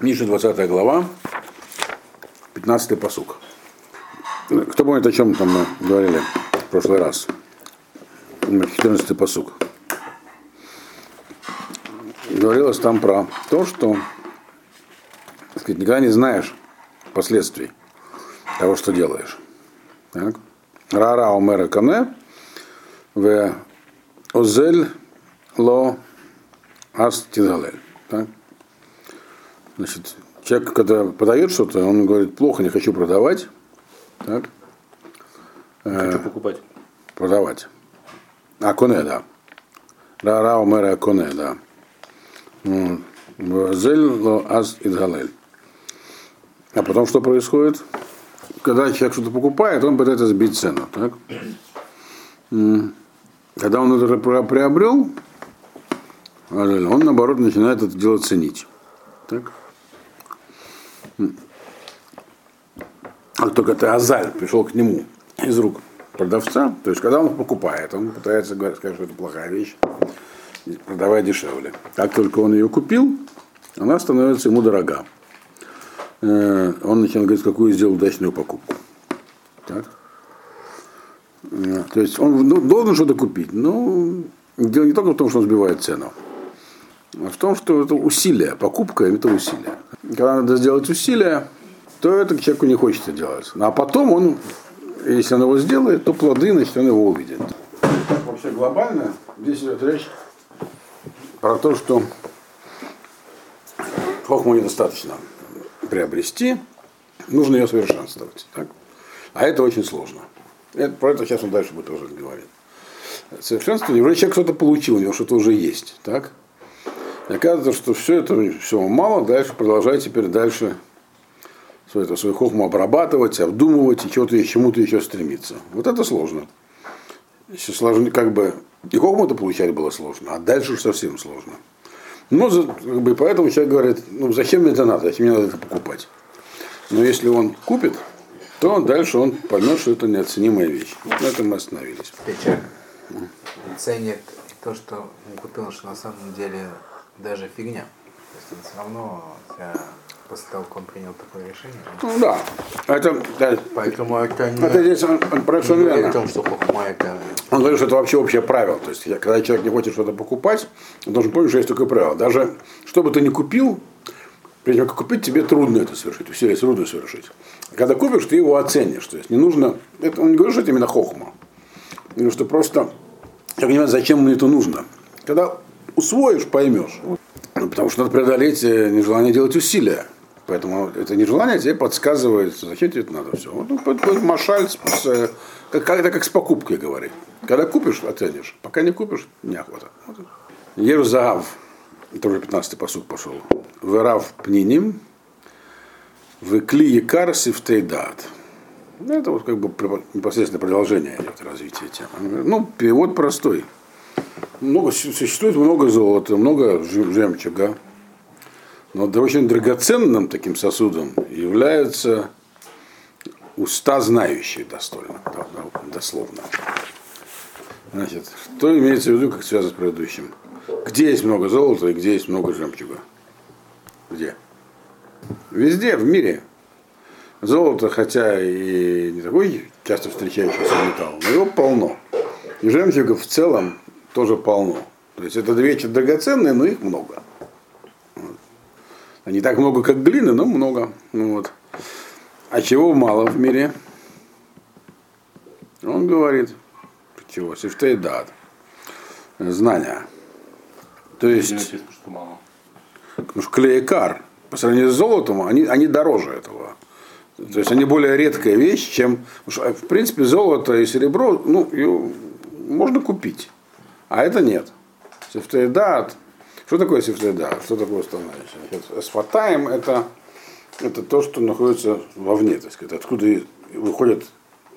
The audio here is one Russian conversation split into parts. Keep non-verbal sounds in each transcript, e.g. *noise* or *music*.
Миша, 20 глава, 15 посук. Кто помнит, о чем там мы говорили в прошлый раз? 14 посук. Говорилось там про то, что так сказать, никогда не знаешь последствий того, что делаешь. Так. Рара умера кане в озель ло ас тидалель. Так? Значит, человек, когда продает что-то, он говорит, плохо, не хочу продавать. Так? Хочу покупать. Продавать. А, коне, да. Рара умера коне, да. Зель аз идгалель. А потом что происходит? Когда человек что-то покупает, он пытается сбить цену. Так? Когда он это приобрел, он наоборот начинает это дело ценить. Так? А только это Азаль пришел к нему из рук продавца, то есть когда он покупает, он пытается сказать, что это плохая вещь, продавай дешевле. Как только он ее купил, она становится ему дорога. Э, он начинает говорить, какую сделал удачную покупку. Так? Э, то есть он ну, должен что-то купить, но дело не только в том, что он сбивает цену, в том, что это усилие, покупка это усилие. Когда надо сделать усилие, то это человеку не хочется делать. Ну, а потом он, если он его сделает, то плоды, значит, он его увидит. Вообще глобально здесь идет речь про то, что хохму недостаточно приобрести, нужно ее совершенствовать. Так? А это очень сложно. Это, про это сейчас он дальше будет тоже говорить. Совершенствование, вроде человек что-то получил, у него что-то уже есть. Так? И оказывается, что все это все мало, дальше продолжай теперь дальше свою, это, свою хохму обрабатывать, обдумывать и чему-то, чему-то еще стремиться. Вот это сложно. Еще сложно, как бы, и хохму-то получать было сложно, а дальше уж совсем сложно. Ну, как бы, поэтому человек говорит, ну зачем мне это надо, зачем мне надо это покупать. Но если он купит, то дальше он поймет, что это неоценимая вещь. На этом мы остановились. Человек ценит то, что он купил, что на самом деле даже фигня. То есть он все равно после того, как он принял такое решение. Ну да. Это, да. Поэтому это не, это здесь он, он про не говорит о том, что хохма это Он говорит, что это вообще общее правило. То есть, когда человек не хочет что-то покупать, он должен помнить, что есть такое правило. Даже что бы ты ни купил, прежде чем купить, тебе трудно это совершить, усилие трудно совершить. Когда купишь, ты его оценишь. То есть не нужно. Это, он не говорит, что это именно хохма. Потому что просто я понимаю, зачем мне это нужно. Когда усвоишь, поймешь. Ну, потому что надо преодолеть э, нежелание делать усилия. Поэтому это нежелание тебе подсказывает, зачем тебе это надо все. Вот, ну, машаль, с, э, как, это как с покупкой говорит. Когда купишь, оценишь. Пока не купишь, неохота. Вот. Это уже 15-й посуд пошел. Верав пниним, выкли якар сифтейдат. Ну, это вот как бы непосредственно продолжение развития темы. Ну, перевод простой. Много, существует много золота, много жемчуга, но очень драгоценным таким сосудом является уста знающие достойно, дословно. Значит, что имеется в виду, как связано с предыдущим? Где есть много золота и где есть много жемчуга? Где? Везде, в мире. Золото, хотя и не такой часто встречающийся металл, но его полно. И жемчуга в целом тоже полно. То есть это вещи драгоценные, но их много. Не так много, как глины, но много. Ну, вот. А чего мало в мире? Он говорит, чего? Сифтейдат. Знания. То есть, что потому что клейкар, по сравнению с золотом, они, они дороже этого. То есть они более редкая вещь, чем... В принципе, золото и серебро, ну, можно купить. А это нет. Сифтейдат, что такое сифтеда? Что такое установление? Сфатаем это, это то, что находится вовне, так сказать, откуда выходят,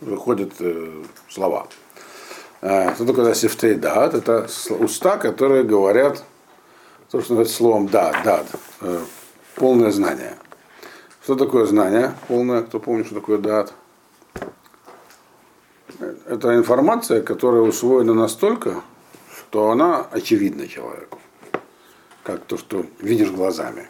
выходят э, слова. Э, что такое сифтейдат? Это уста, которые говорят то, что называется словом да, да, э, полное знание. Что такое знание полное? Кто помнит, что такое дат? Это информация, которая усвоена настолько, что она очевидна человеку как то, что видишь глазами.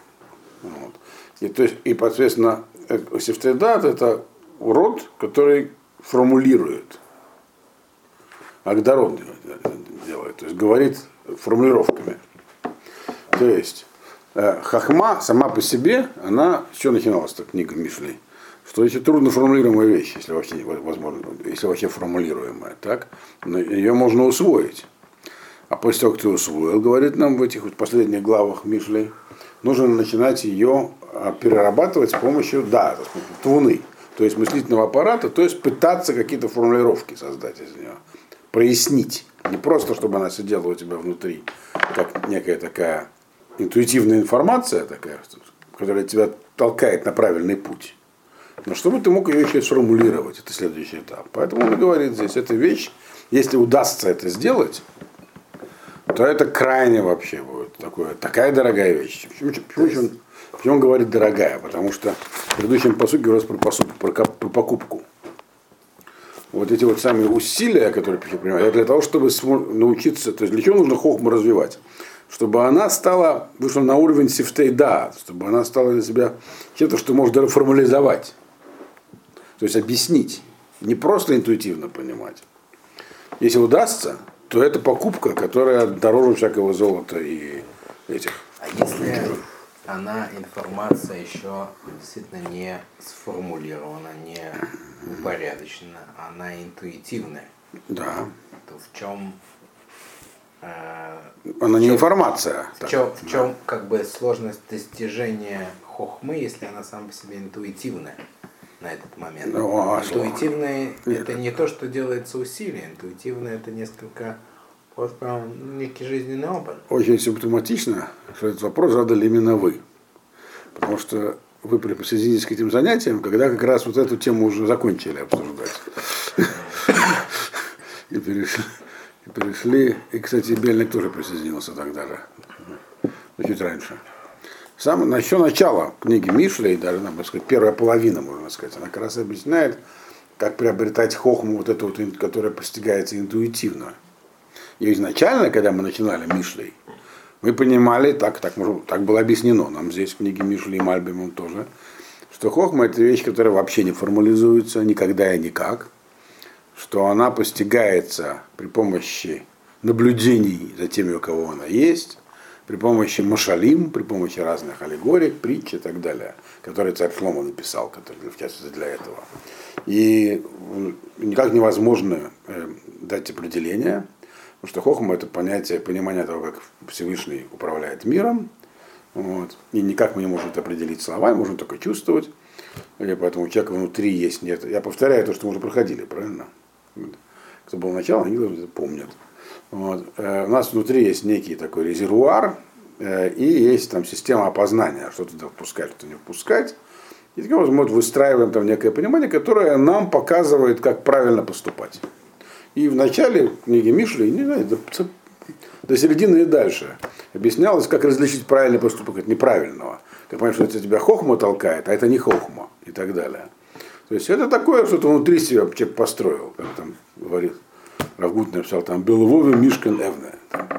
Вот. И, то есть, и, соответственно, э, сифтейдат это род, который формулирует. Агдород делает, то есть говорит формулировками. То есть э, Хахма сама по себе, она, что начиналась эта книга Мишлей? Что это трудно формулируемая вещь, если вообще возможно, если вообще формулируемая, так? Ее можно усвоить. А после того, как ты усвоил, говорит нам в этих вот последних главах Мишлей, нужно начинать ее а, перерабатывать с помощью, да, твуны, то есть мыслительного аппарата, то есть пытаться какие-то формулировки создать из нее, прояснить. Не просто, чтобы она сидела у тебя внутри, как некая такая интуитивная информация, такая, которая тебя толкает на правильный путь. Но чтобы ты мог ее еще сформулировать, это следующий этап. Поэтому он говорит здесь, эта вещь, если удастся это сделать, то это крайне вообще будет такое, такая дорогая вещь. Почему, почему, почему, почему он говорит дорогая? Потому что в предыдущем посуке говорилось про, посуд, про, про покупку. Вот эти вот самые усилия, которые принимают, для того, чтобы научиться, то есть для чего нужно хохму развивать? Чтобы она стала, вышла на уровень сифтейда, чтобы она стала для себя чем-то, что даже формализовать. То есть объяснить, не просто интуитивно понимать. Если удастся, то это покупка, которая дороже всякого золота и этих. А если она информация еще действительно не сформулирована, не упорядочена, она интуитивная. Да. То в чем э, она не информация. В чем, в чем как бы сложность достижения хохмы, если она сама по себе интуитивная? На этот момент. Ну, а Интуитивное это не то, что делается усилием. Интуитивное это несколько вот прям некий жизненный опыт. Очень симптоматично, что этот вопрос задали именно вы. Потому что вы присоединились к этим занятиям, когда как раз вот эту тему уже закончили обсуждать. И перешли, и перешли. И, кстати, Бельник тоже присоединился тогда же, чуть раньше. Сам, еще начало книги Мишли, даже, надо сказать, первая половина, можно сказать, она как раз объясняет, как приобретать хохму, вот эту вот, которая постигается интуитивно. И изначально, когда мы начинали Мишлей, мы понимали, так, так, так было объяснено нам здесь в книге Мишли и Мальбимом тоже, что хохма это вещь, которая вообще не формализуется никогда и никак, что она постигается при помощи наблюдений за теми, у кого она есть, при помощи машалим, при помощи разных аллегорий, притч и так далее, которые царь Шлома написал, который, в частности для этого. И никак невозможно э, дать определение, потому что хохма это понятие, понимание того, как Всевышний управляет миром, вот, и никак мы не можем это определить словами, можем только чувствовать. И поэтому у человека внутри есть нет. Я повторяю то, что мы уже проходили, правильно? Кто был начало, они помнят. Вот. Э, у нас внутри есть некий такой резервуар, э, и есть там система опознания, что туда впускать, что не впускать. И таким образом мы выстраиваем там некое понимание, которое нам показывает, как правильно поступать. И в начале книги Мишли, не знаю, до, до середины и дальше, объяснялось, как различить правильный поступок от неправильного. Ты понимаешь, что это тебя хохма толкает, а это не хохма и так далее. То есть это такое, что ты внутри себя построил, как там говорит Равгут написал там Беловове Мишкан Эвне.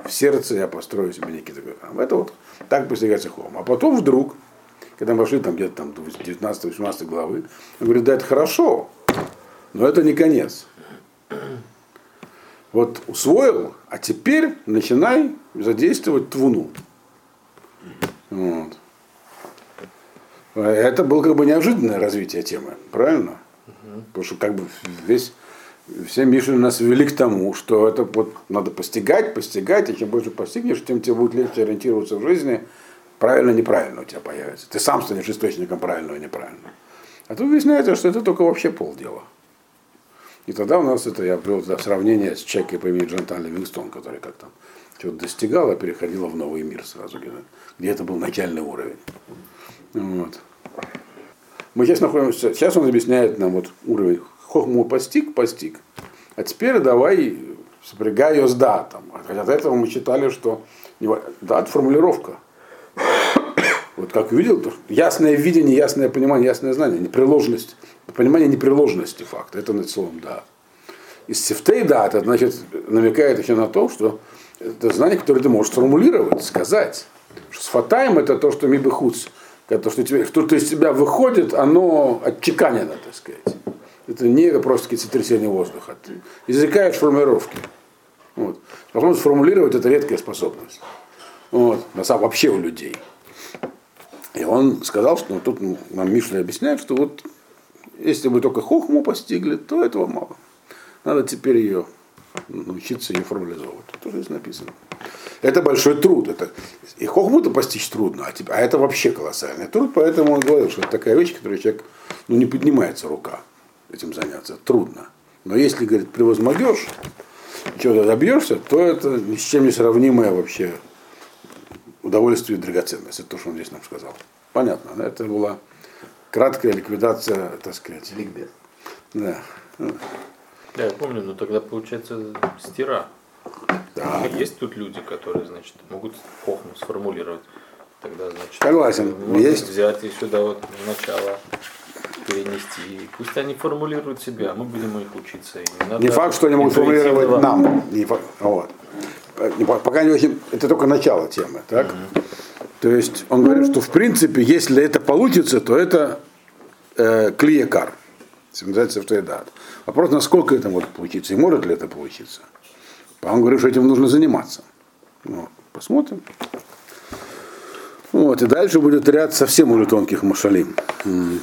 в сердце я построю себе некий такой храм. Это вот так постигается хом. А потом вдруг, когда мы вошли там где-то там до 19-18 главы, он говорит, да, это хорошо, но это не конец. Вот усвоил, а теперь начинай задействовать твуну. Вот. Это было как бы неожиданное развитие темы, правильно? Угу. Потому что как бы весь все Мишины нас вели к тому, что это вот надо постигать, постигать, и чем больше постигнешь, тем тебе будет легче ориентироваться в жизни, правильно, неправильно у тебя появится. Ты сам станешь источником правильного и неправильного. А тут выясняется, что это только вообще полдела. И тогда у нас это, я привел это сравнение с человеком по имени Джонатан Ливингстон, который как там чего-то достигал, а переходил в новый мир сразу, где, где это был начальный уровень. Вот. Мы сейчас находимся, сейчас он объясняет нам вот уровень Хохму постиг, постиг. А теперь давай сопрягай ее с датом. Хотя от этого мы считали, что дат формулировка. Вот как увидел, то ясное видение, ясное понимание, ясное знание, непреложность, понимание непреложности факта. Это над словом да. Из сифтей да, это значит намекает еще на то, что это знание, которое ты можешь сформулировать, сказать. Что с фатаем это то, что мибихуц Это что тебе, что-то из тебя выходит, оно отчеканено, так сказать. Это не просто какие-то сотрясения воздуха. Ты извлекаешь формулировки. Вот. Способность сформулировать это редкая способность. Вот. На самом вообще у людей. И он сказал, что ну, тут нам Мишля объясняет, что вот если вы только хохму постигли, то этого мало. Надо теперь ее научиться ее формализовывать. Тоже здесь написано. Это большой труд. Это, и хохму-то постичь трудно, а, а это вообще колоссальный труд, поэтому он говорил, что это такая вещь, которую человек, ну, не поднимается рука этим заняться. Трудно. Но если, говорит, превозмогешь, чего-то добьешься, то это ни с чем не сравнимое вообще удовольствие и драгоценность. Это то, что он здесь нам сказал. Понятно, да? это была краткая ликвидация, так сказать. Ликбез. Да. Да, я помню, но тогда получается стира. Да. Есть тут люди, которые, значит, могут хохму сформулировать. Тогда, значит, Согласен. Есть. взять и сюда вот начало перенести. Пусть они формулируют себя, а мы будем их учиться. И не, надо Не факт, что они могут формулировать нам. Не факт. Вот. Пока не очень. Это только начало темы, так? То есть он говорит, что в принципе, если это получится, то это э, клиекар. Называется автоедат. Вопрос, насколько это может получиться и может ли это получиться. Он говорит, что этим нужно заниматься. Вот. Посмотрим. Вот, и дальше будет ряд совсем уже тонких машалим. М.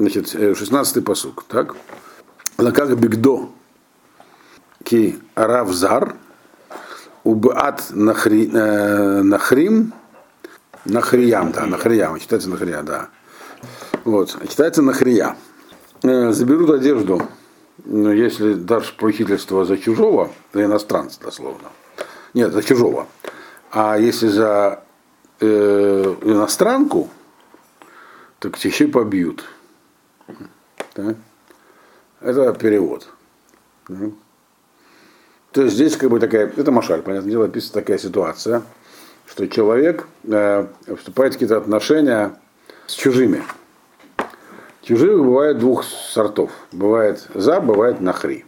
Значит, 16-й посук, так? Лаках бигдо ки аравзар убат нахри, э, нахрим нахриям, да, нахриям, читается нахрия, да. Вот, читается нахрия. Э, заберут одежду, ну, если дашь поручительство за чужого, за иностранца дословно. Нет, за чужого. А если за э, иностранку, так еще побьют. Так? Это перевод. Ну. То есть здесь как бы такая, это машаль, понятное дело, описывается такая ситуация, что человек э, вступает в какие-то отношения с чужими. Чужих бывает двух сортов. Бывает за, бывает нахри.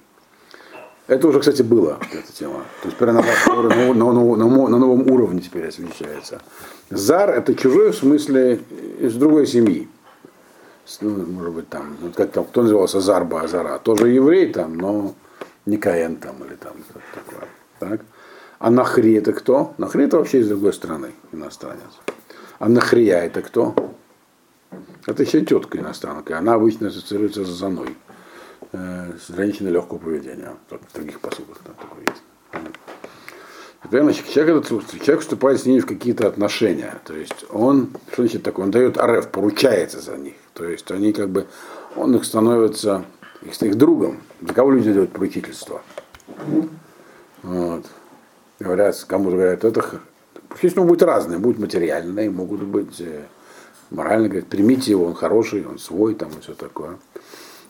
Это уже, кстати, было, эта тема. То есть теперь она на, на, на, на- на новом уровне теперь освещается. Зар это чужой в смысле из другой семьи. Ну, может быть, там, вот как там, кто назывался Зарба Азара, тоже еврей там, но не Каэн там или там такое. Так? А Нахри это кто? Нахри это вообще из другой страны, иностранец. А Нахрия это кто? Это еще тетка иностранка. Она обычно ассоциируется с Заной. Э, С женщиной легкого поведения. В других посудах там такое есть. Теперь, значит, человек, человек вступает с ними в какие-то отношения. То есть он, что значит такое, он дает ареф, поручается за них. То есть они как бы, он их становится их, их другом. За кого люди делают поручительство? Вот. Говорят, кому-то говорят, это поручительство будет разное, будет материальное, могут быть э, морально, говорят, примите его, он хороший, он свой, там и все такое.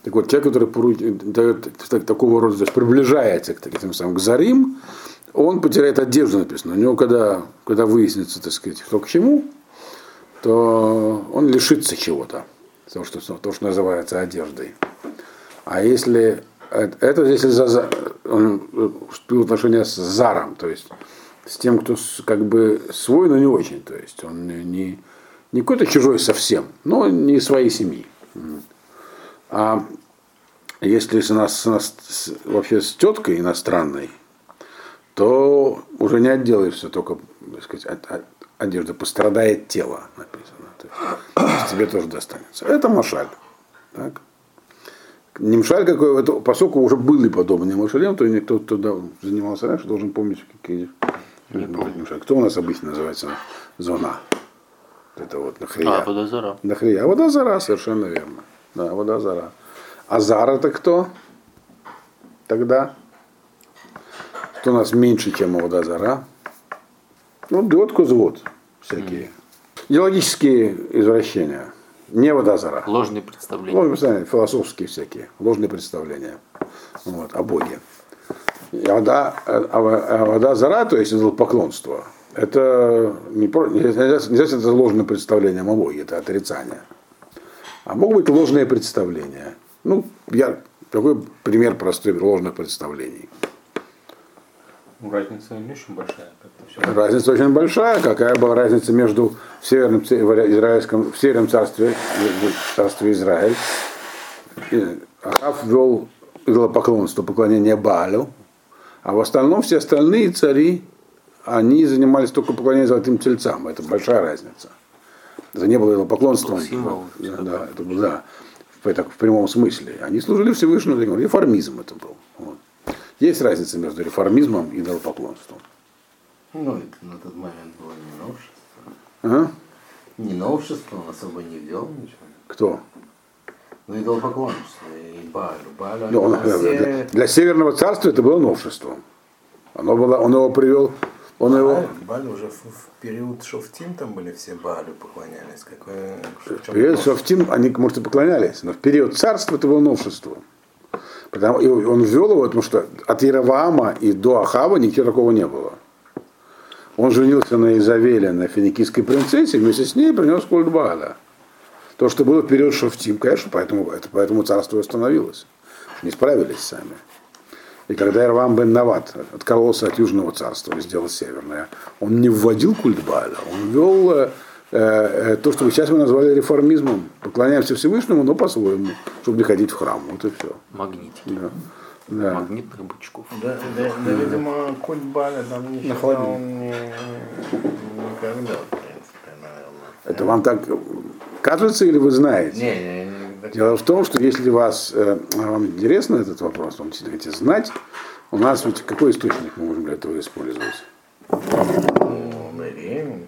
Так вот, человек, который пору- дает так- такого рода, то есть приближается к таким самым к зарим, он потеряет одежду, написано. У него, когда, когда выяснится, так сказать, кто к чему, то он лишится чего-то. То, что, то, что называется одеждой. А если это, если за, он вступил отношения с заром, то есть с тем, кто как бы свой, но не очень. То есть он не, не, какой-то чужой совсем, но не своей семьи. А если с нас с- вообще с теткой иностранной, то уже не отделаешься только, так сказать, от, от одежды, пострадает тело, написано. То есть, тебе тоже достанется. Это машаль. Так? Не мшаль какой, это, поскольку уже были подобные машалем, то никто туда занимался раньше, должен помнить, какие. Кто у нас обычно называется зона? Это вот нахрия. А, Водозара. Нахрия. А вода зара, совершенно верно. Да, вода зара. А зар это кто? Тогда? Кто у нас меньше, чем вода зара? Ну, дот кузвод всякие. Идеологические извращения. Не вода зара. Ложные представления. Ложные представления, философские всякие, ложные представления вот, о Боге. И вода, а, вода зара, то есть поклонство, это не, про- нельзя, нельзя сказать, это ложное представление о Боге, это отрицание. А могут быть ложные представления. Ну, я такой пример простой ложных представлений. Ну, разница не очень большая. Разница очень большая. Какая была разница между в северном, израильском, в северном царстве, царстве Израиль. Ахав вел идолопоклонство, поклонение Баалю, а в остальном все остальные цари, они занимались только поклонением золотым тельцам. Это большая разница. Это не было идолопоклонством. Символ. Да, да, это да, в, в прямом смысле. Они служили Всевышнему, реформизм это был. Есть разница между реформизмом и идолопоклонством. Ну, это на тот момент было не новшество. А? Не новшество, он особо не ввел ничего. Кто? Ну, идолопоклонство и Баалю. Баалю ну, он, все... для, для Северного царства это было новшеством. Оно было, он его привел он Бааль, его... Бааль уже в, в период Шофтим там были все Баалю поклонялись. Какое, в, в период Шофтим они, может, и поклонялись, но в период царства это было новшество. Потому, и он ввел его, потому что от Яроваама и до Ахава ничего такого не было. Он женился на Изавеле, на финикийской принцессе, вместе с ней принес культ Бааля. То, что было в период Шофтим, конечно, поэтому, это, поэтому царство остановилось. Не справились сами. И когда Ирвам бен Нават откололся от Южного царства и сделал Северное, он не вводил культ Бааля, он ввел э, то, что сейчас мы назвали реформизмом. Поклоняемся Всевышнему, но по-своему, чтобы не ходить в храм. Вот и все. Магнитики. Да. Да. Магнитных бычков. Да, да, да, видимо, культ Баля там нифига он не, никогда, в принципе, наверное. Это вам так кажется или вы знаете? Не, не, не. Дело в том, что если вас, э, вам интересно этот вопрос, вам хотите знать, у нас ведь какой источник мы можем для этого использовать?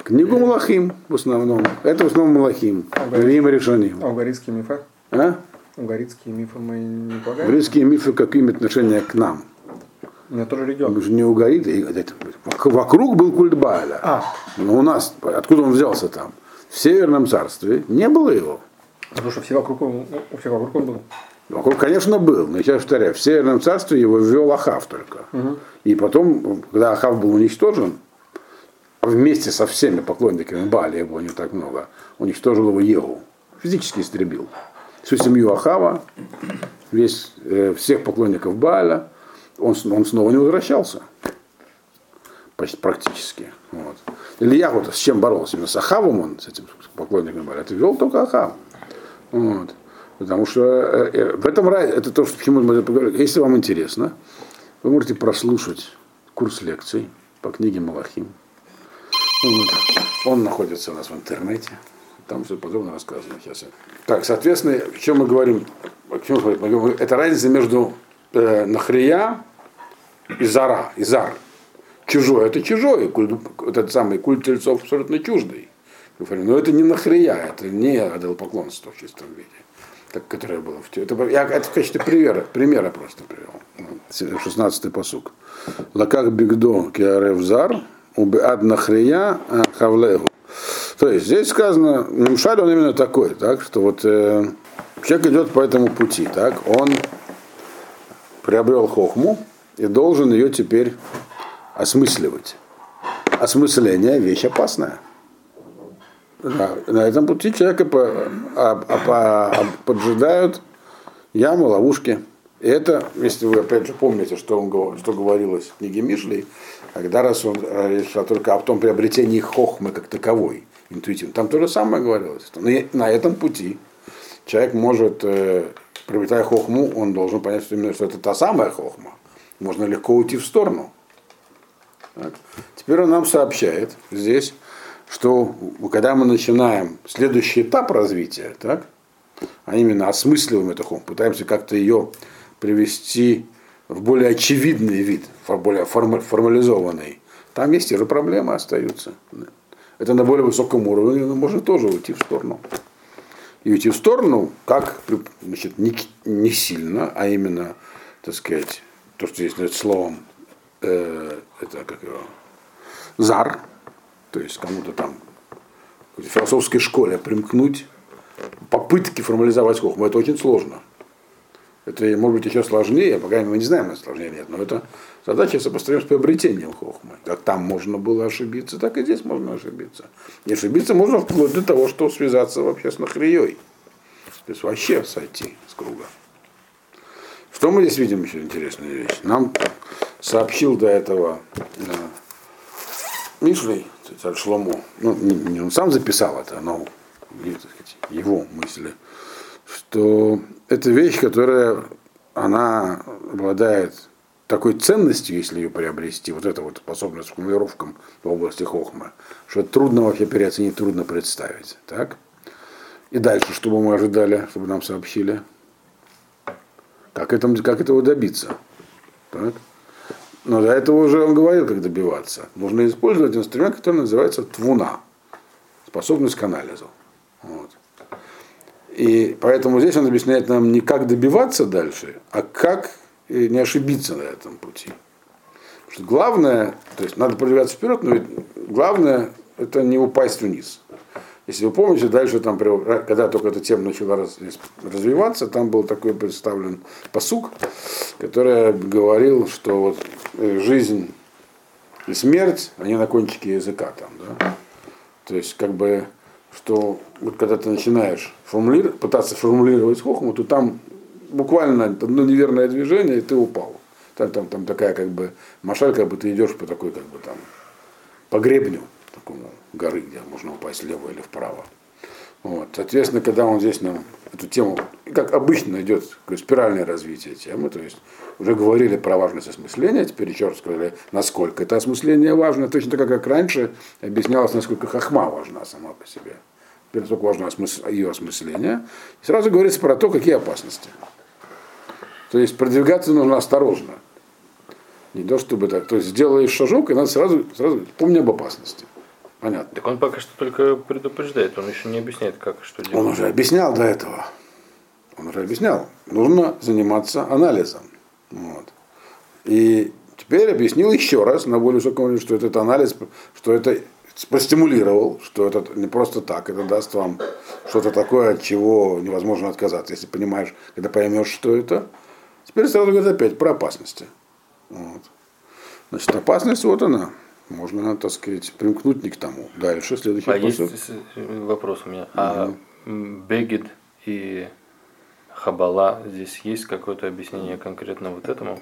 Книгу Малахим в основном. Это в основном Малахим. Рим решением. А угаритские мифы? А? Угаритские мифы мы не полагаем? Угаритские мифы как имеют отношение к нам? У меня тоже регион. Мы же не угариты. Вокруг был культ Бааля. А. Но у нас, откуда он взялся там? В Северном царстве не было его. Потому что все вокруг, у всех вокруг он был. Вокруг, конечно, был, но я повторяю, в Северном царстве его ввел Ахав только. Угу. И потом, когда Ахав был уничтожен, вместе со всеми поклонниками Бали, его не так много, уничтожил его Егу. Физически истребил. Всю семью Ахава, весь, э, всех поклонников Бааля, он, он снова не возвращался. Почти, практически. Вот. Илья вот с чем боролся? Именно с Ахавом он, с этим поклонником Бааля. Это вел только Ахав. Вот. Потому что э, э, в этом разе, это то, что, почему мы поговорили. Если вам интересно, вы можете прослушать курс лекций по книге Малахим. Он находится у нас в интернете. Там все подробно рассказано. Сейчас. Так, соответственно, о чем мы говорим? О чем мы говорим? Это разница между э, нахрия и зара, и зар. Чужой это чужой, культ, этот самый культ тельцов абсолютно чуждый. Но это не нахрия, это не поклонство в чистом виде, так, которое было в это, Я это в качестве примера, примера просто привел. 16-й посук. Лаках бигдо киарев зар, убеад нахрия хавлегу. То есть здесь сказано, Мушаль он именно такой, так, что вот э, человек идет по этому пути, так, он приобрел хохму и должен ее теперь осмысливать. Осмысление – вещь опасная. Да, на этом пути человека по, а, а, по, поджидают ямы, ловушки. И это, если вы опять же помните, что, он, что говорилось в книге Мишлей, когда раз он речь только о том приобретении хохмы как таковой, интуитивно. Там то же самое говорилось. На этом пути человек может, э, приобретая хохму, он должен понять, что именно что это та самая хохма. Можно легко уйти в сторону. Так. Теперь он нам сообщает здесь, что когда мы начинаем следующий этап развития, так, а именно осмысливаем эту хохму, пытаемся как-то ее привести в более очевидный вид, более формализованный, там есть те же проблемы остаются. Это на более высоком уровне, но можно тоже уйти в сторону. И уйти в сторону, как, значит, не, не сильно, а именно, так сказать, то, что здесь называется словом, э, это как его, зар, то есть кому-то там в философской школе примкнуть, попытки формализовать хохму, это очень сложно. Это может быть еще сложнее, пока мы не знаем, это сложнее нет, но это задача сопоставима с приобретением хохмы. Как там можно было ошибиться, так и здесь можно ошибиться. И ошибиться можно вплоть до того, что связаться вообще с нахрией. То есть вообще сойти с круга. Что мы здесь видим еще интересную вещь? Нам сообщил до этого Мишлей, царь Шломо, ну, не, не он сам записал это, но сказать, его мысли, что это вещь, которая она обладает такой ценностью, если ее приобрести, вот эта вот способность к формулировкам в области хохма, что трудно вообще переоценить, трудно представить. Так? И дальше, что бы мы ожидали, чтобы нам сообщили? Как, это, как этого добиться? Так? Но до этого уже он говорил, как добиваться. Нужно использовать инструмент, который называется твуна, способность к анализу. И поэтому здесь он объясняет нам не как добиваться дальше, а как не ошибиться на этом пути. Потому что главное, то есть надо продвигаться вперед, но ведь главное это не упасть вниз. Если вы помните, дальше там, когда только эта тема начала развиваться, там был такой представлен посук, который говорил, что вот э, жизнь и смерть, они на кончике языка там, да. То есть, как бы, что вот когда ты начинаешь формулировать, пытаться формулировать хохму, то там буквально одно неверное движение, и ты упал. Там, там, там такая как бы машаль, как бы ты идешь по такой как бы там по гребню такому горы, где можно упасть влево или вправо. Вот. Соответственно, когда он здесь нам эту тему, как обычно идет спиральное развитие темы, то есть уже говорили про важность осмысления, теперь еще раз сказали, насколько это осмысление важно, точно так, как раньше объяснялось, насколько хахма важна сама по себе. Теперь насколько важно ее осмысление. И сразу говорится про то, какие опасности. То есть продвигаться нужно осторожно. Не то чтобы так. То есть сделаешь шажок, и надо сразу, сразу помни об опасности. Понятно. Так он пока что только предупреждает, он еще не объясняет, как что делать. Он уже объяснял до этого. Он уже объяснял. Нужно заниматься анализом. Вот. И теперь объяснил еще раз на более высоком уровне, что этот анализ, что это простимулировал, что это не просто так, это даст вам что-то такое, от чего невозможно отказаться, если понимаешь, когда поймешь, что это, Теперь сразу говорит опять про опасности. Вот. Значит, опасность вот она. Можно, так сказать, примкнуть не к тому. Дальше, следующий а вопрос. есть вопрос у меня. А Бегид и Хабала, здесь есть какое-то объяснение конкретно вот этому?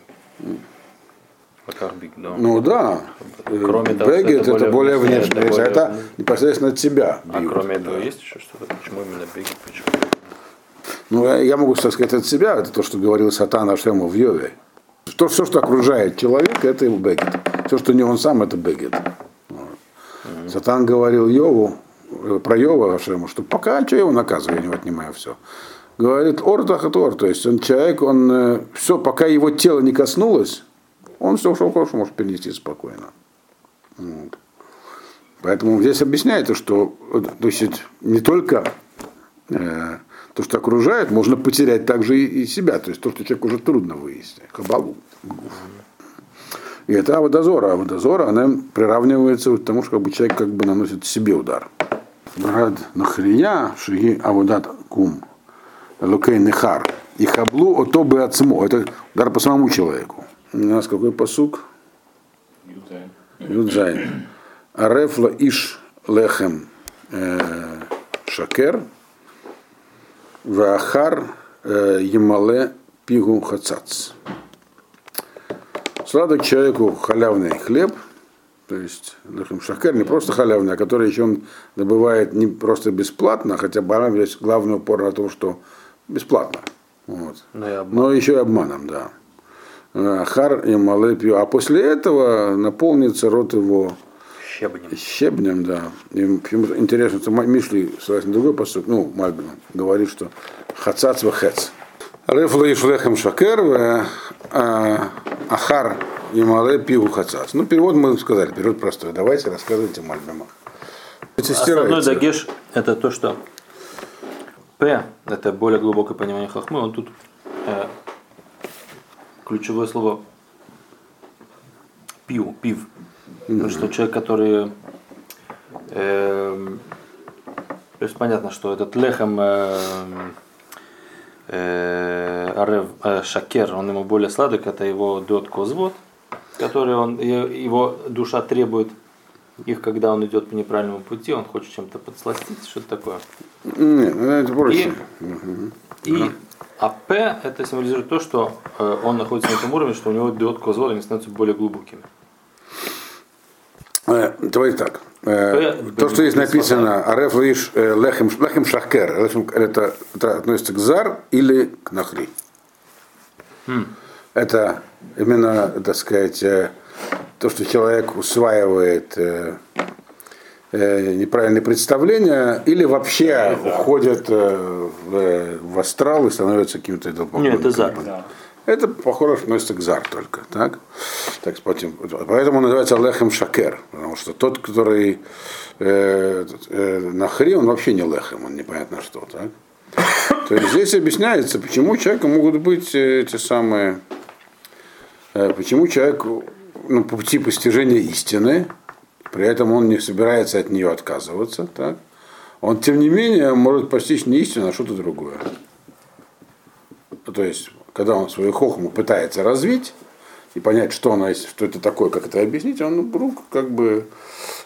Биг, да. Ну да. Кроме того, Бегет это, это более внешнее, это, более... это непосредственно от себя. А бьют, кроме этого да. есть еще что-то? Почему именно Бегет? Почему? Ну, я могу сказать от себя, это то, что говорил Сатан Ашему в Йове. То, все, что окружает человека, это его бегет. Все, что не он сам, это бегет. Mm-hmm. Сатан говорил Йову, э, про Йова Ашему, что пока что его наказываю, я не отнимаю все. Говорит, ортах от ор, то есть он человек, он э, все, пока его тело не коснулось, он все, что хочет, может перенести спокойно. Вот. Поэтому здесь объясняется, что то есть, не только э, то, что окружает, можно потерять также и, себя. То есть то, что человеку уже трудно выяснить. Кабалу. И это аводозора. Аводозора, она приравнивается к тому, что как бы человек как бы наносит себе удар. Брат нахрия шиги аводат кум. Лукей нехар. И хаблу ото бы отсмо. Это удар по самому человеку. У нас какой посук? Юдзайн. Арефла иш лехем э, шакер. Вахар э, Ямале Пигу Хацац. Сладок человеку халявный хлеб, то есть шахер не просто халявный, а который еще он добывает не просто бесплатно, хотя барам есть главный упор на то, что бесплатно. Вот. Но, Но еще и обманом, да. Ахар и Малепью. А после этого наполнится рот его Щебнем. Щебнем, да. И интересно, что Мишли, ссылаясь на другой посуд, ну, Мальбин, говорит, что хацац вахец. Рефла и шлехем шакер, а, ахар и мале пиву хацац. Ну, перевод мы сказали, перевод простой. Давайте рассказывайте Мальбима. Основной дагеш это то, что П, это более глубокое понимание хахмы, он тут э, ключевое слово пив, пив. Потому что человек, который... Э, то есть понятно, что этот лехем э, э, арев э, шакер, он ему более сладок, это его дот козвод, который он, его душа требует их, когда он идет по неправильному пути, он хочет чем-то подсластить, что-то такое. Нет, ну, это проще. И, и А П это символизирует то, что э, он находится на этом уровне, что у него диод козола не становятся более глубокими. Э, Давай так. Э, То, что здесь написано, ареф лиш э, лехем, лехем шахкер, лехем- это, это относится к зар или к нахри. Это именно, так сказать, э, то, что человек усваивает э, э, неправильные представления или вообще уходит э, в, в астрал и становится каким-то Нет, это зар. Это, похоже, относится к зар только. Так? Так, поэтому называется лехем шакер. Потому что тот, который э, э, нахри, он вообще не лехем, он непонятно что. Так? То есть здесь объясняется, почему у человека могут быть э, эти самые, э, почему человек ну, по пути постижения истины, при этом он не собирается от нее отказываться, так? он тем не менее может постичь не истину, а что-то другое. То есть, когда он свою хохму пытается развить и понять, что она есть, что это такое, как это объяснить, он вдруг как бы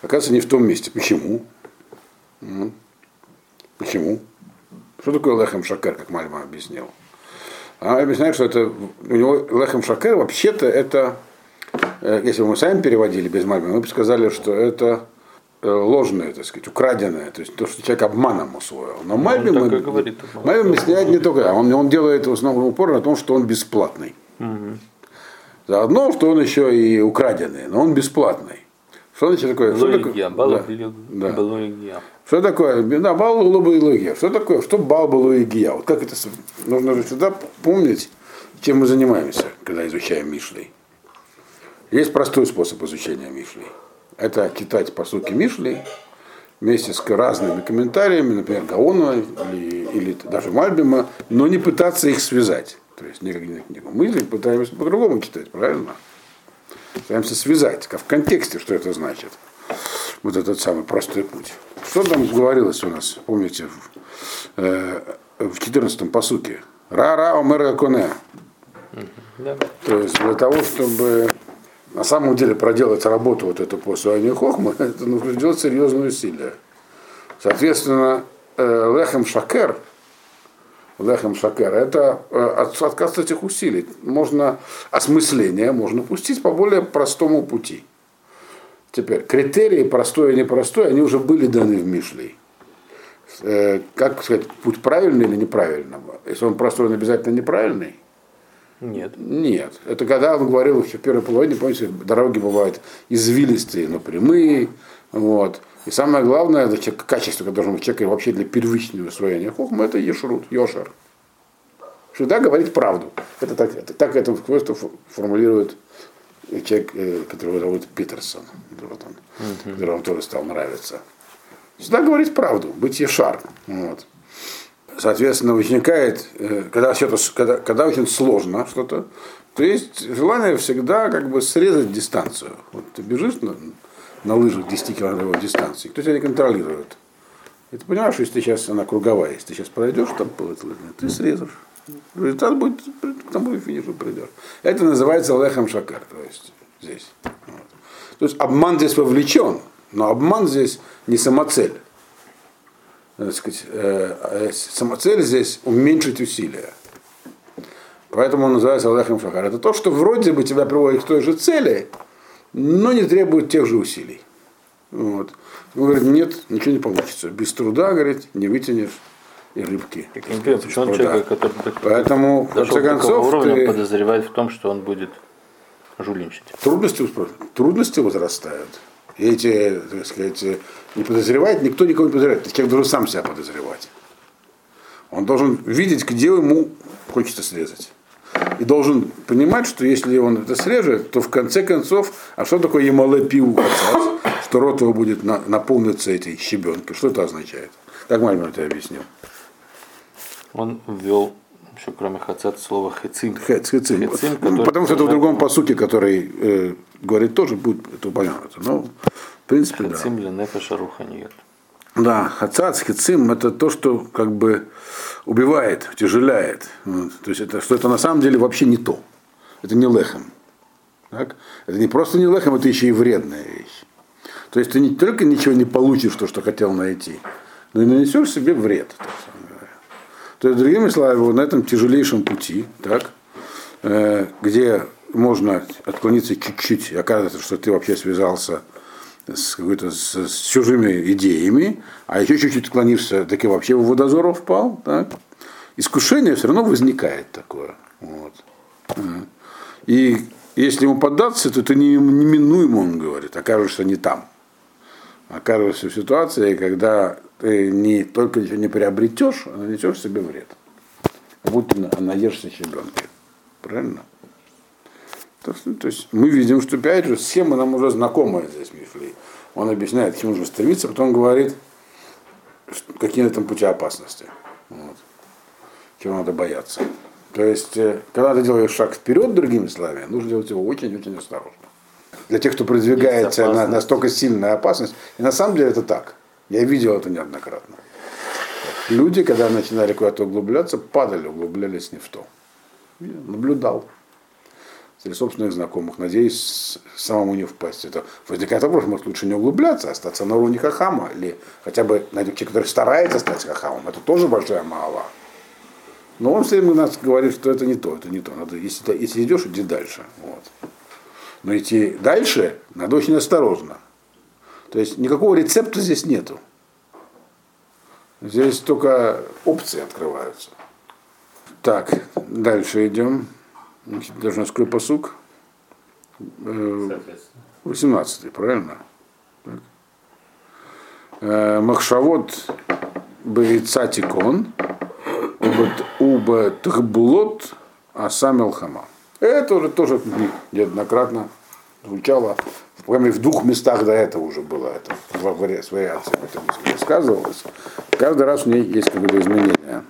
оказывается не в том месте. Почему? М? Почему? Что такое лехем шакер, как Мальма объяснил? Она объясняет, что это у него лехем шакер вообще-то это, э, если бы мы сами переводили без Мальма, мы бы сказали, что это ложное, так сказать, украденное, то есть то, что человек обманом усвоил. Но Мальбим, так и говорит. Мальбим объясняет не только, а он, он делает в основном упор на том, что он бесплатный. Заодно, что он еще и украденный, но он бесплатный. Что значит такое? Что такое? Логия, Да. балабилю- Да. Что такое? Да, бал луба и. Что такое? Что бал балу и гия? Вот как это нужно же всегда помнить, чем мы занимаемся, когда изучаем Мишлей. Есть простой способ изучения Мишлей. Это читать по сути Мишлей вместе с разными комментариями, например, Гаона или, или даже Мальбима, но не пытаться их связать. То есть не книгу. Мы пытаемся по-другому читать, правильно? Пытаемся связать, как в контексте, что это значит. Вот этот самый простой путь. Что там говорилось у нас, помните, в, э, в 14-м посуке? Ра-ра омер коне. То есть для того, чтобы на самом деле проделать работу вот эту по усвоению хохмы, *laughs* это нужно сделать серьезные усилия. Соответственно, э, лехем шакер, лехем шакер, это э, от- отказ от этих усилий. Можно осмысление, можно пустить по более простому пути. Теперь, критерии простой и непростой, они уже были даны в Мишлей. Э, Как сказать, путь правильный или неправильный? Если он простой, он обязательно неправильный? Нет. Нет. Это когда он говорил еще в первой половине, помните, дороги бывают извилистые, но прямые. Вот. И самое главное, это качество, которое должно быть человека вообще для первичного усвоения хохма, это ешрут, йошер. Всегда говорить правду. Это так, это, так это формулирует человек, э, которого зовут Питерсон, вот он, который вам тоже стал нравиться. Всегда говорить правду, быть ешар. Вот соответственно, возникает, э, когда, с- когда, когда очень сложно что-то, то есть желание всегда как бы срезать дистанцию. Вот ты бежишь на, на лыжах 10 километровой дистанции, кто тебя не контролирует. И ты понимаешь, что если сейчас она круговая, если ты сейчас пройдешь там по этой лыжне, ты срезаешь. Результат будет, к тому финишу придешь. Это называется лехом шакар, то есть здесь. Вот. То есть обман здесь вовлечен, но обман здесь не самоцель так сказать, э, э, самоцель здесь уменьшить усилия. Поэтому он называется Аллахом Шахар. Это то, что вроде бы тебя приводит к той же цели, но не требует тех же усилий. Вот. Он говорит, нет, ничего не получится. Без труда, говорит, не вытянешь и рыбки. Почему Пруда. человек, который так- Поэтому, в конце концов, уровня, ты- подозревает в том, что он будет жульничать. трудности, трудности возрастают. И эти, так сказать, не подозревает, никто никого не подозревает. Человек должен сам себя подозревать. Он должен видеть, где ему хочется срезать. И должен понимать, что если он это срежет, то в конце концов, а что такое пиву что рот его будет на- наполниться этой щебенкой? Что это означает? Как Мальмер это объяснил? Он ввел еще кроме хацат слово хецин. Хэцим, Ну, который- Потому что это в другом посуке, который э, говорит, тоже будет это упомянуто. Но, в принципе, да. Хецим для нефеша. Да, хацац, хицим это то, что как бы убивает, утяжеляет. Вот. То есть это, что это на самом деле вообще не то. Это не лехом. Так? Это не просто не лехом, это еще и вредная вещь. То есть ты не только ничего не получишь, то, что хотел найти, но и нанесешь себе вред. так. То есть, другими словами, на этом тяжелейшем пути, так, э, где можно отклониться чуть-чуть, оказывается, что ты вообще связался с, какой-то, с, с чужими идеями, а еще чуть-чуть отклонишься, так и вообще в водозор впал, так? искушение все равно возникает такое. Вот. И если ему поддаться, то это неминуемо, он говорит, окажешься не там. Окажешься в ситуации, когда ты не только ничего не приобретешь, а нанесешь себе вред. Как будто наешься щебенки. Правильно? То, то есть мы видим, что опять же схема нам уже знакомая здесь Мифлей. Он объясняет, к чему нужно стремиться, потом говорит, какие на этом пути опасности. Вот. Чего надо бояться. То есть, э, когда ты делаешь шаг вперед, другими словами, нужно делать его очень-очень осторожно. Для тех, кто продвигается на настолько сильная опасность. И на самом деле это так. Я видел это неоднократно. Люди, когда начинали куда-то углубляться, падали, углублялись не в то. Я наблюдал среди собственных знакомых, надеюсь, самому не впасть. Это возникает вопрос, может лучше не углубляться, остаться на уровне хахама, или хотя бы найти человек, который старается стать хахамом, это тоже большая мала. Но он все время нас говорит, что это не то, это не то. Надо, если, если идешь, иди дальше. Вот. Но идти дальше надо очень осторожно. То есть никакого рецепта здесь нету. Здесь только опции открываются. Так, дальше идем. Даже насколько посук. 18 правильно? Э, Махшавод Бейцатикон, Уба Тхбулот, Асам Элхама. Это уже тоже неоднократно звучало, прямо в двух местах до этого уже было это, в вариации это рассказывалось. Каждый раз в ней есть какое-то изменение.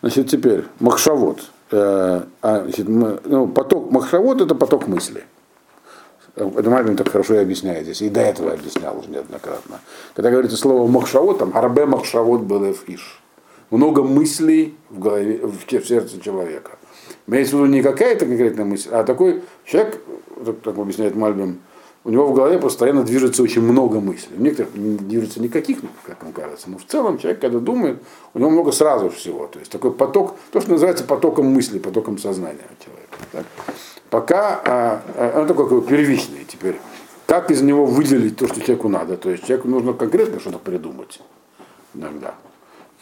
Значит, теперь Махшавод. Э, а, значит, ну, поток Махшавод это поток мысли. Это Мальбин так хорошо и объясняет здесь. И до этого объяснял уже неоднократно. Когда говорится слово Махшавод, там Арбе Махшавод был Фиш. Много мыслей в голове, в сердце человека. Имеется в виду не какая-то конкретная мысль, а такой человек, как объясняет Мальбим, у него в голове постоянно движется очень много мыслей. У некоторых не движется никаких, как вам кажется, но в целом человек, когда думает, у него много сразу всего. То есть такой поток, то, что называется потоком мыслей, потоком сознания человека. Так? Пока а, а, он такой первичный теперь. Как из него выделить то, что человеку надо? То есть человеку нужно конкретно что-то придумать иногда.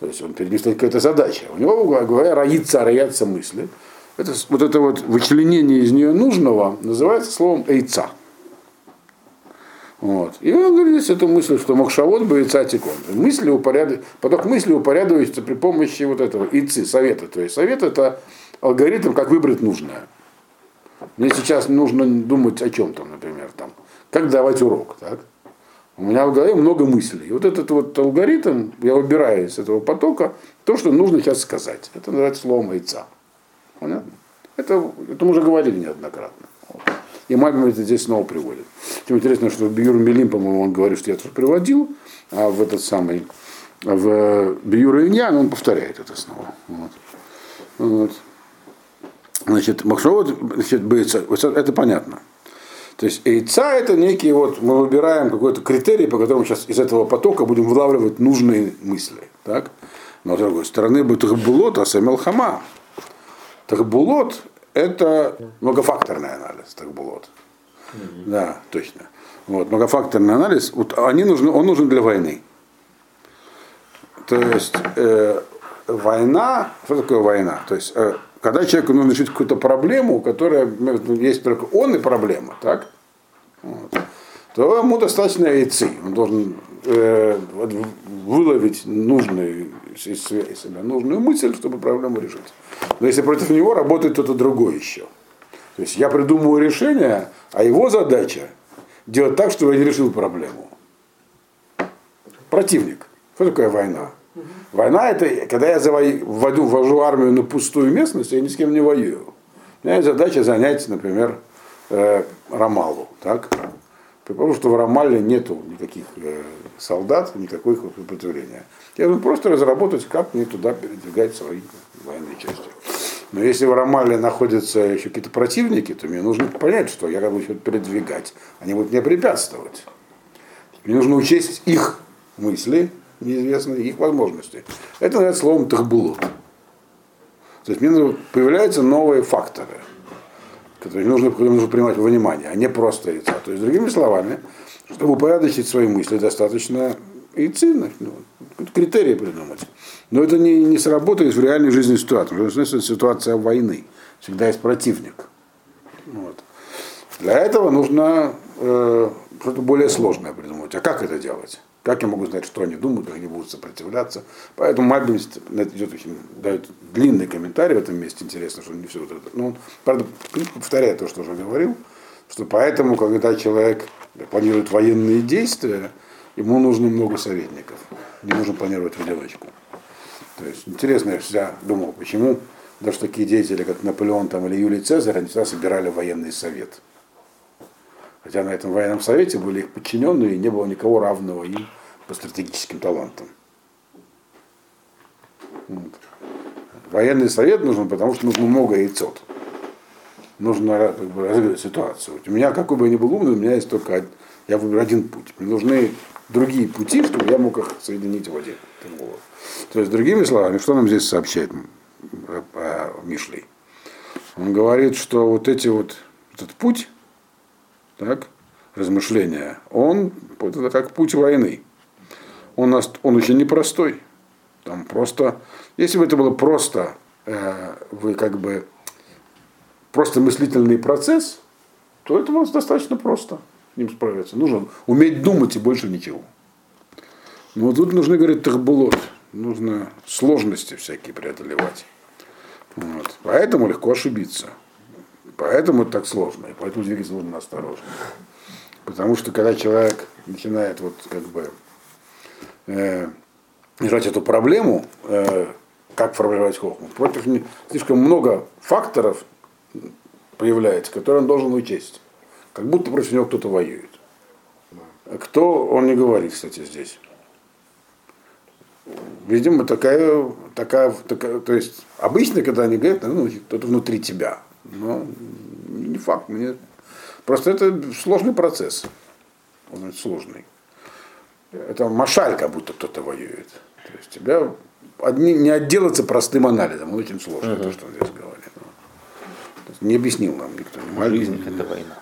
То есть он перед какая-то задача. У него голове роится, роятся мысли. Это, вот это вот вычленение из нее нужного называется словом эйца. Вот. И он говорит здесь эту мысль, что Махшавод боится тикон. Мысли упоряд... Поток мысли упорядочивается при помощи вот этого ИЦИ, совета. То есть совет это алгоритм, как выбрать нужное. Мне сейчас нужно думать о чем-то, например, там, как давать урок. Так? У меня в голове много мыслей. И вот этот вот алгоритм, я выбираю из этого потока то, что нужно сейчас сказать. Это называется словом яйца. Понятно? Это, это мы уже говорили неоднократно. И Мальбим это здесь снова приводит. Тем интересно, что Биюр Милим, по-моему, он говорит, что я тоже приводил, а в этот самый, в Биюр Иньян он повторяет это снова. Вот. Вот. Значит, Махшовод, значит, боится, это понятно. То есть яйца это некий вот, мы выбираем какой-то критерий, по которому сейчас из этого потока будем вылавливать нужные мысли. Так? Но с другой стороны, будет Тахбулот, а Самел. Тахбулот это многофакторный анализ, Тахбулот. Mm-hmm. Да, точно. Вот, многофакторный анализ, вот они нужны, он нужен для войны. То есть э, война, что такое война? То есть э, когда человеку нужно решить какую-то проблему, которая есть только он и проблема, так? Вот. То ему достаточно яйцы. Он должен э, выловить нужную из себя нужную мысль, чтобы проблему решить. Но если против него работает кто-то другой еще. То есть я придумываю решение, а его задача делать так, чтобы я не решил проблему. Противник. Что такое война? Война это, когда я вводу, ввожу армию на пустую местность, я ни с кем не воюю. У меня есть задача занять, например, э, Рамалу. Так? Потому что в Рамале нету никаких э, солдат, никакой сопротивления. Я должен просто разработать, как мне туда передвигать свои военные части. Но если в Рамале находятся еще какие-то противники, то мне нужно понять, что я буду что-то передвигать. Они будут мне препятствовать. Мне нужно учесть их мысли, неизвестные их возможности. Это называется словом тахбулот. То есть мне появляются новые факторы, которые нужно, нужно принимать во внимание, а не просто яйца. То есть, другими словами, чтобы упорядочить свои мысли, достаточно яйцы, ну, критерии придумать. Но это не, не сработает в реальной жизни ситуации. Потому что ситуация войны. Всегда есть противник. Вот. Для этого нужно э, что-то более сложное придумать. А как это делать? Как я могу знать, что они думают, как они будут сопротивляться? Поэтому Мальбин идет дает длинный комментарий в этом месте. Интересно, что не все вот это. Но он, правда, повторяет то, что уже говорил, что поэтому, когда человек планирует военные действия, ему нужно много советников. Не нужно планировать в одиночку. То есть интересно, я всегда думал, почему даже такие деятели, как Наполеон там, или Юлий Цезарь, они всегда собирали военный совет. Хотя на этом военном совете были их подчиненные, и не было никого равного им по стратегическим талантам. Вот. Военный совет нужен, потому что нужно много яйцот. Нужно как бы, разыграть ситуацию. У меня, какой бы я ни был умный, у меня есть только я выберу один путь. Мне нужны другие пути, чтобы я мог их соединить в один. То есть, другими словами, что нам здесь сообщает Мишлей? Он говорит, что вот эти вот, этот путь, так, размышления, он это как путь войны. Он, он очень непростой. Там просто, если бы это было просто, э, вы как бы, просто мыслительный процесс, то это у вас достаточно просто ним справиться. Нужно уметь думать и больше ничего. Но тут нужны, говорит, тахбулот, нужно сложности всякие преодолевать. Вот. Поэтому легко ошибиться. Поэтому это так сложно, и поэтому двигаться нужно осторожно. Потому что когда человек начинает вот как бы э, решать эту проблему, э, как формировать хохму, против слишком много факторов появляется, которые он должен учесть. Как будто против него кто-то воюет. Кто, он не говорит, кстати, здесь. Видимо, такая, такая, такая, то есть обычно, когда они говорят, ну, кто-то внутри тебя. Но не факт, мне просто это сложный процесс. Он сложный. Это машаль, как будто кто-то воюет. То есть тебя одни, не отделаться простым анализом, он очень сложно, uh-huh. то, что он здесь говорит. Не объяснил нам никто. Не Жизнь это война.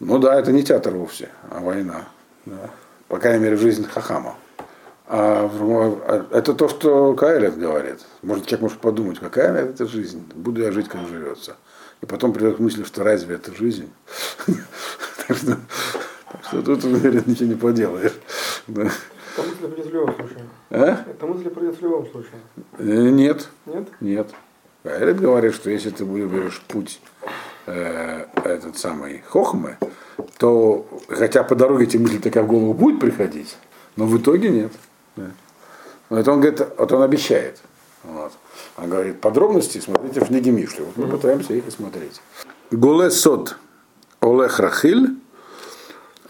Ну да, это не театр вовсе, а война. Да. По крайней мере, жизнь Хахама. А, а, это то, что Кайлет говорит. Может, человек может подумать, какая это жизнь, буду я жить, как живется. И потом придет к мысли, что разве это жизнь? *laughs* Так что тут, говорит, ничего не поделаешь. Это мысль придет в любом случае. А? Это мысль придет в любом случае. Э, нет. Нет? Нет. Кайлет говорит, что если ты выберешь путь э, этот самый Хохмы, то хотя по дороге тебе мысль такая в голову будет приходить, но в итоге нет. Но это он говорит, вот он обещает. Вот. Он говорит, подробности смотрите в книге Мишли. Вот мы mm-hmm. пытаемся их смотреть. Голе сот олех рахиль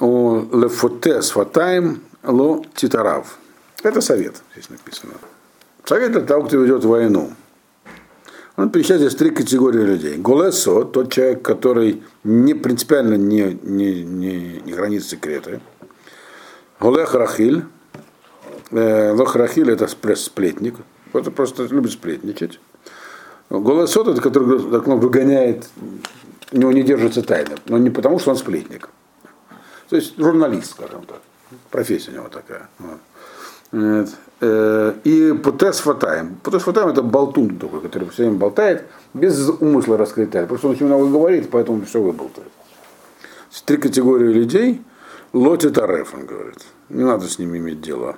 лефоте сфатаем ло титарав. Это совет, здесь написано. Совет для того, кто ведет войну. Он перечисляет здесь три категории людей. Голесо, тот человек, который не принципиально не, не, не, не хранит секреты. Голех Рахиль, Э, Лохрахиль это сплетник, это просто любит сплетничать. Голосот это который выгоняет, у него не держится тайны, но не потому, что он сплетник. То есть журналист, скажем так. Профессия у него такая. Вот. Э, и Путес Фатаем. Путес Фатаем это болтун такой, который все время болтает, без умысла раскрыть тайну. Просто он очень много говорит, поэтому все выболтает. Три категории людей. Лоти Тареф, он говорит. Не надо с ними иметь дело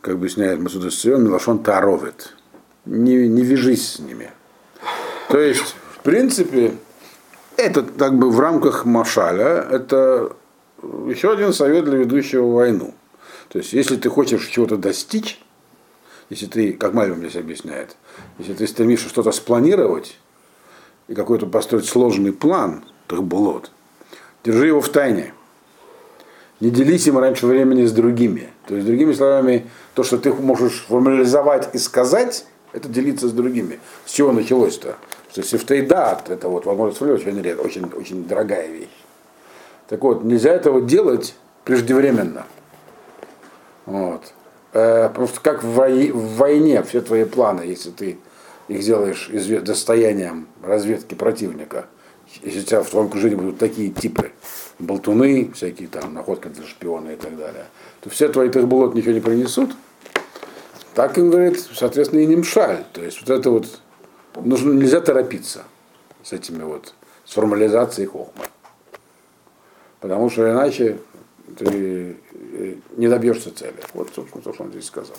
как объясняет Масуда Сион, Милашон Таровит. Не, не вяжись с ними. То есть, в принципе, это как бы в рамках Машаля, это еще один совет для ведущего войну. То есть, если ты хочешь чего-то достичь, если ты, как Мальвин здесь объясняет, если ты стремишься что-то спланировать и какой-то построить сложный план, то блот, держи его в тайне. Не делись им раньше времени с другими. То есть, другими словами, то, что ты можешь формализовать и сказать, это делиться с другими. С чего началось-то? Что сифтейдат, это вот возможность очень, очень, очень дорогая вещь. Так вот, нельзя этого делать преждевременно. Вот. Э, что как в, вой, в войне все твои планы, если ты их сделаешь достоянием разведки противника, если у тебя в твоем окружении будут такие типы, болтуны, всякие там, находка для шпиона и так далее, то все твои тахбулот ничего не принесут. Так им говорит, соответственно, и немшаль. То есть вот это вот, нужно, нельзя торопиться с этими вот, с формализацией хохмы. Потому что иначе ты э, не добьешься цели. Вот, собственно, то, что он здесь сказал.